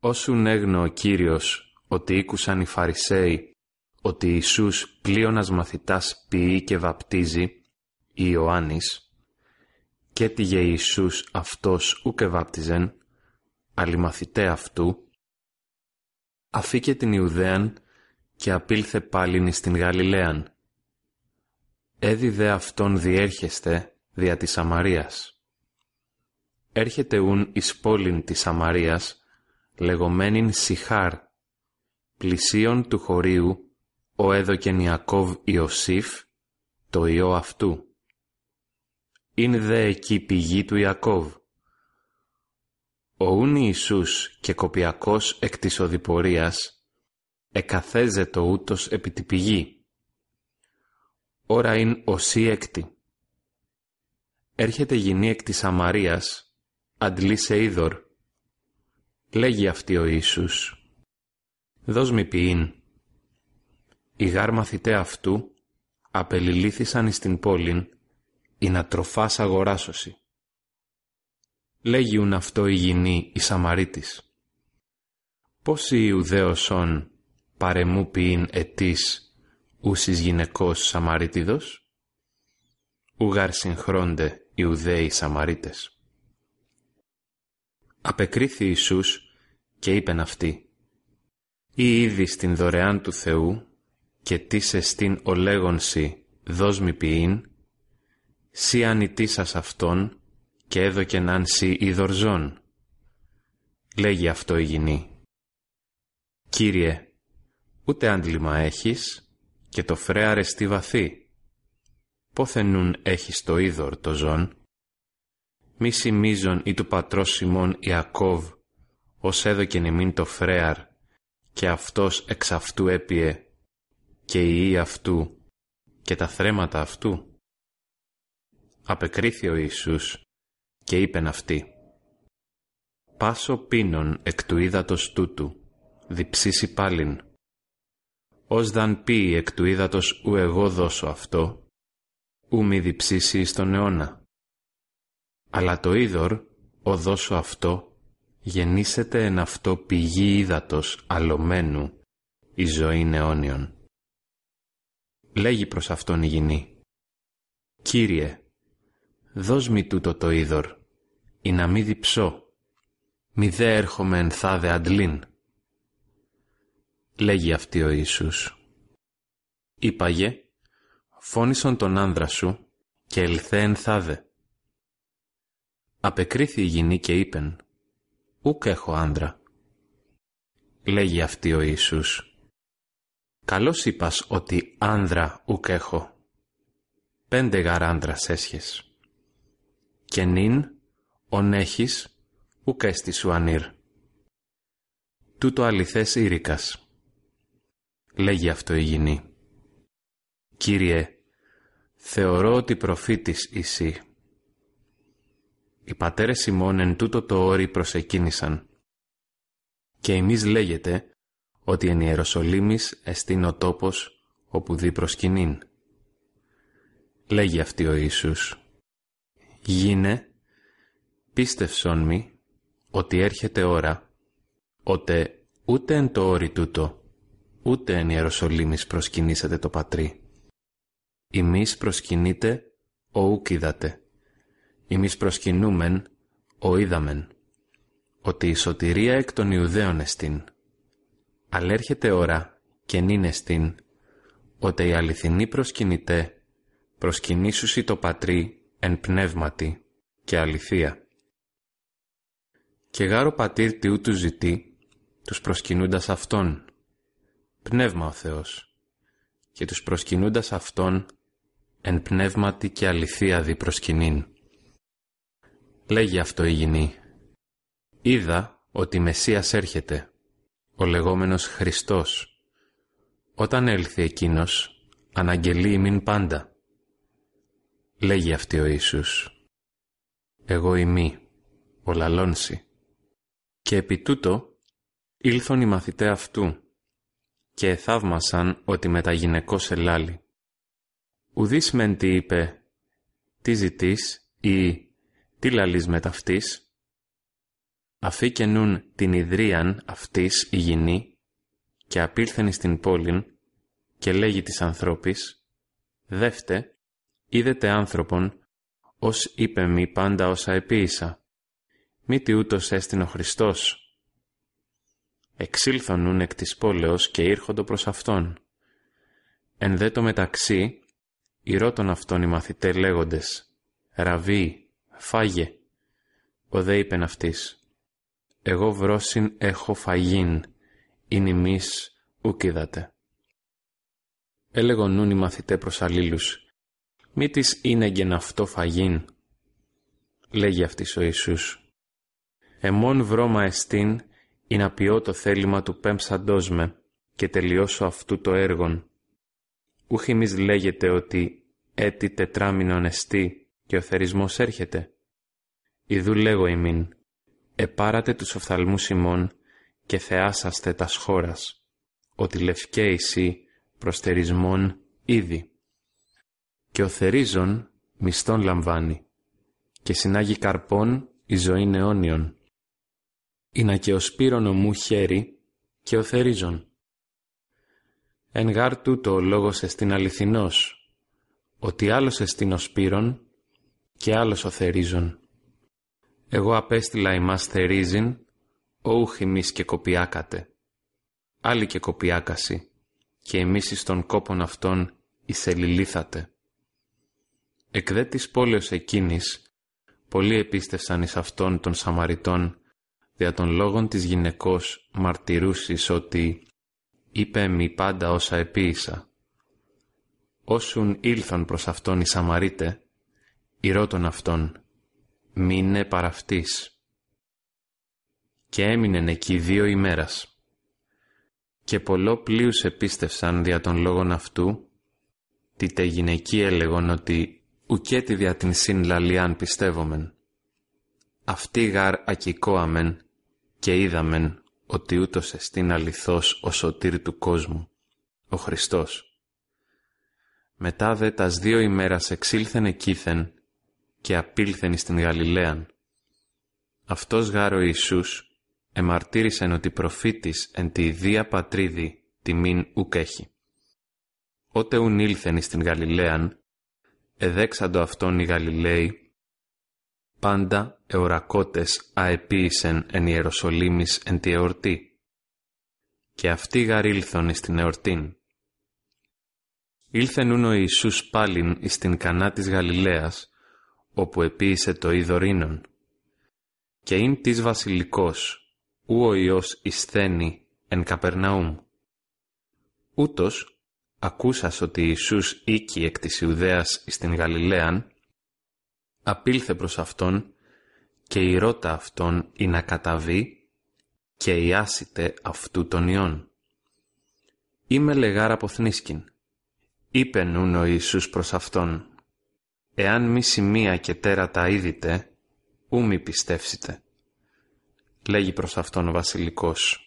Όσουν έγνω ο Κύριος ότι ήκουσαν οι Φαρισαίοι ότι Ιησούς πλείονας μαθητάς ποιεί και βαπτίζει, η Ιωάννης, και τηγε Ιησούς αυτός ούκε βάπτιζεν, μαθητέ αυτού, αφήκε την Ιουδαίαν και απήλθε πάλιν στην Γαλιλαίαν. Έδιδε αυτόν διέρχεστε δια της Σαμαρίας. Έρχεται ούν εις πόλην της Σαμαρίας, λεγόμενην Σιχάρ, πλησίον του χωρίου, ο έδωκεν Ιακώβ Ιωσήφ, το ιό αυτού. Είναι δε εκεί πηγή του Ιακώβ. Ο ούν Ιησούς και κοπιακός εκ της οδηπορίας, εκαθέζετο ούτως επί τη πηγή. Ωρα ειν οσί έκτη. Έρχεται γυνή εκ της Σαμαρίας, αντλεί σε είδωρ. Λέγει αυτή ο Ιησούς. Δώσ' μη ποιήν. Οι γάρ μαθητέ αυτού απελιλήθησαν εις την πόλην ή να τροφάς αγοράσωση. Λέγιουν αυτό η γυνή η Σαμαρίτης. Πώς οι Ιουδαίωσον παρεμού ποιήν ετής ούσις γυναικός Σαμαρίτιδος, ουγάρ συγχρόνται Ιουδαίοι Σαμαρίτες. Απεκρίθη Ιησούς και είπεν αυτή, «Ή ήδη στην δωρεάν του Θεού και τίς εστίν ο λέγονσι δώσ' μη ποιήν, σι ανητήσας αυτόν και έδωκεν αν σι ειδορζών». Λέγει αυτό η γυνή. «Κύριε, ούτε άντλημα έχεις και το φρέαρε στη βαθύ. Πόθενουν έχεις το είδωρ το ζών; Μη σημίζον ή του πατρός Σιμών Ιακώβ, ως έδωκεν εμήν το φρέαρ, και αυτός εξ αυτού έπιε, και η ή αυτού, και τα θρέματα αυτού. Απεκρίθη ο Ιησούς, και είπεν αυτή, «Πάσο πίνον εκ του ύδατος τούτου, διψήσει πάλιν. Ως δαν πει εκ του ύδατος ου εγώ δώσω αυτό, ου μη διψήσει στον αιώνα. Αλλά το είδωρ, ο δώσω αυτό, γεννήσεται εν αυτό πηγή ύδατος αλωμένου, η ζωή αιώνιον. Λέγει προς αυτόν η γυνή, «Κύριε, δώσ' μη τούτο το είδωρ, ή να μη διψώ, μη δε έρχομαι εν θάδε αντλήν». Λέγει αυτή ο Ιησούς, «Είπαγε, φώνησον τον άνδρα σου και ελθέ εν θάδε». Απεκρίθη η γυνή και είπεν, «Ούκ έχω άνδρα». Λέγει αυτή ο Ιησούς, «Καλώς είπας ότι άνδρα ούκ έχω. Πέντε γαρ άνδρας έσχες. Και νυν, ον έχεις, ούκ έστι σου ανήρ. Τούτο αληθές ήρικας. Λέγει αυτό η γυνή. «Κύριε, θεωρώ ότι προφήτης εσύ οι πατέρες ημών εν τούτο το όρι προσεκίνησαν. Και εμείς λέγεται ότι εν Ιεροσολύμης εστίν ο τόπος όπου δει προσκυνήν. Λέγει αυτή ο Ιησούς. Γίνε, πίστευσον μη, ότι έρχεται ώρα, ότε ούτε εν το όρι τούτο, ούτε εν Ιεροσολύμης προσκυνήσατε το πατρί. Εμείς προσκυνείτε ο ουκ είδατε Εμείς προσκυνούμεν, ο είδαμεν, ότι η σωτηρία εκ των Ιουδαίων εστίν. Αλλά έρχεται ώρα και νυν εστίν, ότι η αληθινή προσκυνητέ προσκυνήσουσι το πατρί εν πνεύματι και αληθεία. Και γάρο πατήρ τι τους ζητεί, τους προσκυνούντας Αυτόν, πνεύμα ο Θεός, και τους προσκυνούντας Αυτόν εν πνεύματι και αληθεία δι προσκυνήν. Λέγει αυτό η γυνή. Είδα ότι Μεσσίας έρχεται, ο λεγόμενος Χριστός. Όταν έλθει εκείνος, αναγγελεί ημίν πάντα. Λέγει αυτή ο Ιησούς. Εγώ ημί, ο λαλόνσι. Και επί τούτο, ήλθον οι μαθητέ αυτού και θαύμασαν ότι μεταγυναικός ελάλη. Ουδής μεν τι είπε, τι ζητείς ή τι λαλείς με ταυτής; αφήκενουν την ιδρίαν αυτής υγιεινή και απήλθεν στην πόλην και λέγει της ανθρώπης «Δεύτε, είδετε άνθρωπον, ως είπε μη πάντα όσα επίησα. Μη τι ούτως έστειν ο Χριστός». Εξήλθονουν εκ της πόλεως και ήρχοντο προς Αυτόν. Εν δε το μεταξύ, ηρώτων Αυτόν οι μαθητές λέγοντες «Ραβί, φάγε». Ο δε είπεν αυτής «Εγώ βρόσιν έχω φαγήν, ειν ημείς ουκ είδατε». Έλεγον νουν οι μαθητέ προς αλλήλους «Μη της είναι γεν αυτό φαγήν». Λέγει αυτής ο Ιησούς «Εμόν βρώμα εστίν ή να ποιώ το θέλημα του πέμψαντός με και τελειώσω αυτού το έργον. Ούχ εμείς λέγεται ότι έτη τετράμινον εστί και ο θερισμός έρχεται. Ιδού λέγω ημίν, επάρατε τους οφθαλμούς ημών και θεάσαστε τας χώρας, ότι λευκέ εσύ θερισμόν ήδη. Και ο θερίζων μισθόν λαμβάνει και συνάγει καρπών η ζωή αιώνιον να και ο σπύρον μου χέρι και ο θερίζων. Εν γάρ τούτο ο λόγος εστίν αληθινός, ότι άλλος εστίν ο σπύρον και άλλος ο θερίζων. Εγώ απέστειλα ημάς θερίζειν, όουχ ημείς και κοπιάκατε. Άλλοι και κοπιάκαση, και εμείς εις των κόπων αυτών εισελιλήθατε. Εκ δε της πόλεως εκείνης, πολλοί επίστευσαν εις αυτών των Σαμαριτών δια των λόγων της γυναικός μαρτυρούσης ότι «είπε μη πάντα όσα επίησα». Όσουν ήλθαν προς Αυτόν οι Σαμαρίτε, ηρώτων Αυτόν «μείνε παραυτής». Και έμεινεν εκεί δύο ημέρας. Και πολλό πλοίους επίστευσαν δια των λόγων αυτού, τι τε γυναικοί έλεγον ότι ουκέτι δια την συν λαλιάν πιστεύομεν. Αυτή γάρ ακικόαμεν και είδαμεν ότι ούτως εστίν αληθώς ο σωτήρ του κόσμου, ο Χριστός. Μετά δε τας δύο ημέρας εξήλθεν εκείθεν και απήλθεν εις την Γαλιλαίαν. Αυτός γάρο Ιησούς εμαρτύρησεν ότι προφήτης εν τη ιδία πατρίδη τιμήν ουκ έχει. Ότε ουν ήλθεν εις την Γαλιλαίαν, εδέξαντο αυτόν οι Γαλιλαίοι πάντα εωρακότες αεποίησεν εν Ιεροσολύμης εν τη εορτή. Και αυτοί γαρήλθον εις την εορτήν. Ήλθεν ούν ο Ιησούς πάλιν εις την κανά της Γαλιλαίας, όπου επίησε το είδωρίνον. Και ειν της βασιλικός, ου ο Υιός ισθένει εν Καπερναούμ. Ούτως, ακούσας ότι Ιησούς οίκη εκ της Ιουδαίας εις την Γαλιλαίαν, απήλθε προς Αυτόν και η ρότα Αυτόν ή να καταβεί και ιάσιτε αυτού των ιών. Είμαι λεγάρα αποθνίσκην. Είπε νουν ο Ιησούς προς Αυτόν, «Εάν μη σημεία και τέρατα είδητε, ού μη πιστεύσετε». Λέγει προς Αυτόν ο βασιλικός,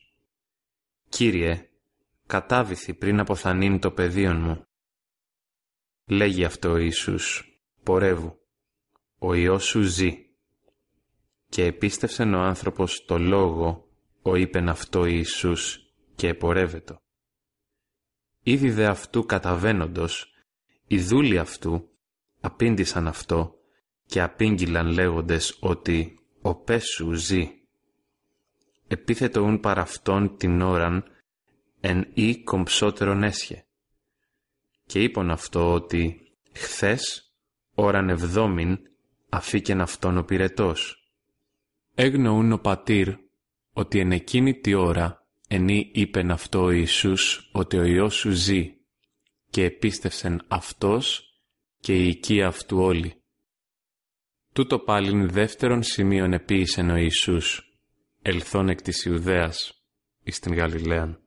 «Κύριε, κατάβηθη πριν αποθανήν το πεδίον μου». Λέγει αυτό ο Ιησούς, «Πορεύου» ο Υιός σου ζει. Και επίστευσεν ο άνθρωπος το λόγο, ο είπεν αυτό Ιησούς, και επορεύετο. Ήδη δε αυτού καταβαίνοντος, οι δούλοι αυτού απήντησαν αυτό και απήγγυλαν λέγοντες ότι ο Πέσου ζει. Επίθετο ούν παρά αυτόν την ώραν εν ή κομψότερον έσχε. Και είπαν αυτό ότι χθες ώραν εβδόμην αφήκεν αυτόν ο πυρετός. Έγνοούν ο πατήρ ότι εν εκείνη τη ώρα ενή είπεν αυτό ο Ιησούς ότι ο Υιός σου ζει και επίστευσεν αυτός και η οικία αυτού όλοι. Τούτο πάλιν δεύτερον σημείον επίησεν ο Ιησούς, ελθόν εκ της Ιουδαίας εις την Γαλιλαίαν.